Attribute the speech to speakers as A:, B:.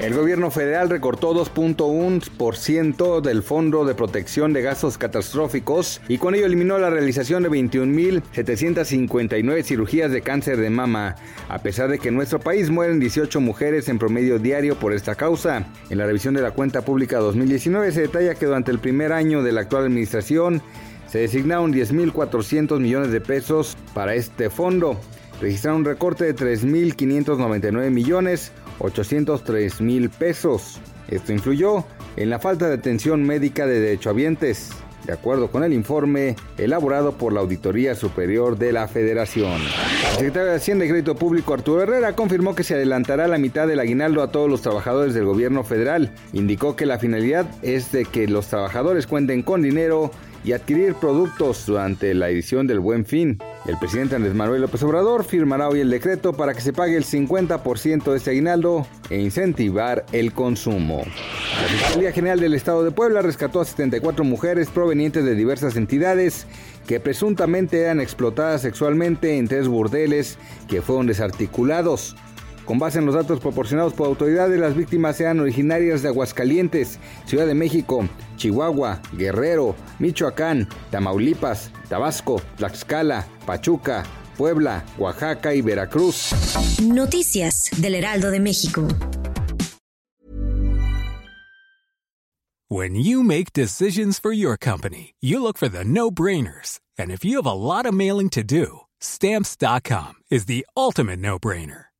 A: El gobierno federal recortó 2.1% del Fondo de Protección de Gastos Catastróficos y con ello eliminó la realización de 21.759 cirugías de cáncer de mama, a pesar de que en nuestro país mueren 18 mujeres en promedio diario por esta causa. En la revisión de la cuenta pública 2019 se detalla que durante el primer año de la actual administración se designaron 10.400 millones de pesos para este fondo. Registraron un recorte de 3.599 millones 803 mil pesos. Esto influyó en la falta de atención médica de derechohabientes, de acuerdo con el informe elaborado por la Auditoría Superior de la Federación. El secretario de Hacienda y Crédito Público Arturo Herrera confirmó que se adelantará la mitad del aguinaldo a todos los trabajadores del gobierno federal. Indicó que la finalidad es de que los trabajadores cuenten con dinero y adquirir productos durante la edición del Buen Fin. El presidente Andrés Manuel López Obrador firmará hoy el decreto para que se pague el 50% de este aguinaldo e incentivar el consumo. La Fiscalía General del Estado de Puebla rescató a 74 mujeres provenientes de diversas entidades que presuntamente eran explotadas sexualmente en tres burdeles que fueron desarticulados. Con base en los datos proporcionados por autoridades, las víctimas sean originarias de Aguascalientes, Ciudad de México, Chihuahua, Guerrero, Michoacán, Tamaulipas, Tabasco, Tlaxcala, Pachuca, Puebla, Oaxaca y Veracruz.
B: Noticias del Heraldo de México.
C: When you make decisions for your company, you look for the no-brainers. And if you have a lot of mailing to do, stamps.com is the ultimate no-brainer.